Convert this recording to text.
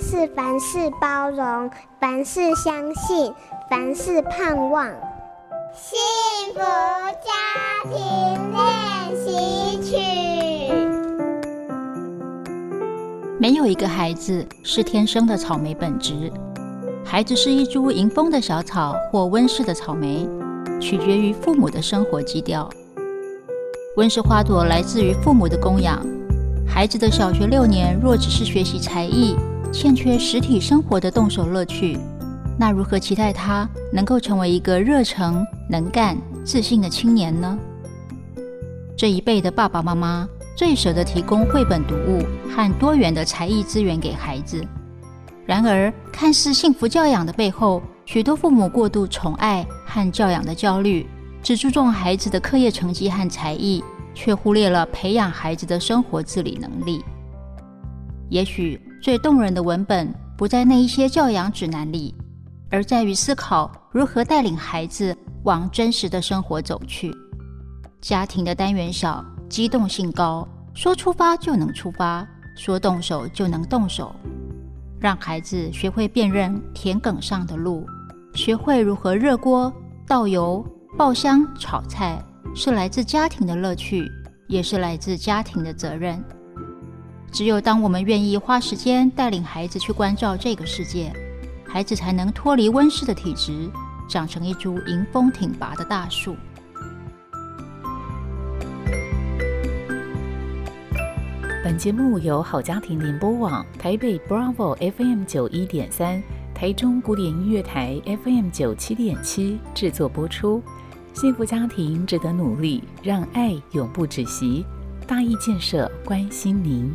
是凡事包容，凡事相信，凡事盼望。幸福家庭练习曲。没有一个孩子是天生的草莓本质，孩子是一株迎风的小草或温室的草莓，取决于父母的生活基调。温室花朵来自于父母的供养。孩子的小学六年若只是学习才艺，欠缺实体生活的动手乐趣，那如何期待他能够成为一个热诚、能干、自信的青年呢？这一辈的爸爸妈妈最舍得提供绘本读物和多元的才艺资源给孩子。然而，看似幸福教养的背后，许多父母过度宠爱和教养的焦虑，只注重孩子的课业成绩和才艺。却忽略了培养孩子的生活自理能力。也许最动人的文本不在那一些教养指南里，而在于思考如何带领孩子往真实的生活走去。家庭的单元小，机动性高，说出发就能出发，说动手就能动手，让孩子学会辨认田埂上的路，学会如何热锅、倒油、爆香、炒菜。是来自家庭的乐趣，也是来自家庭的责任。只有当我们愿意花时间带领孩子去关照这个世界，孩子才能脱离温室的体质，长成一株迎风挺拔的大树。本节目由好家庭联播网、台北 Bravo FM 九一点三、台中古典音乐台 FM 九七点七制作播出。幸福家庭值得努力，让爱永不止息。大义建设关心您。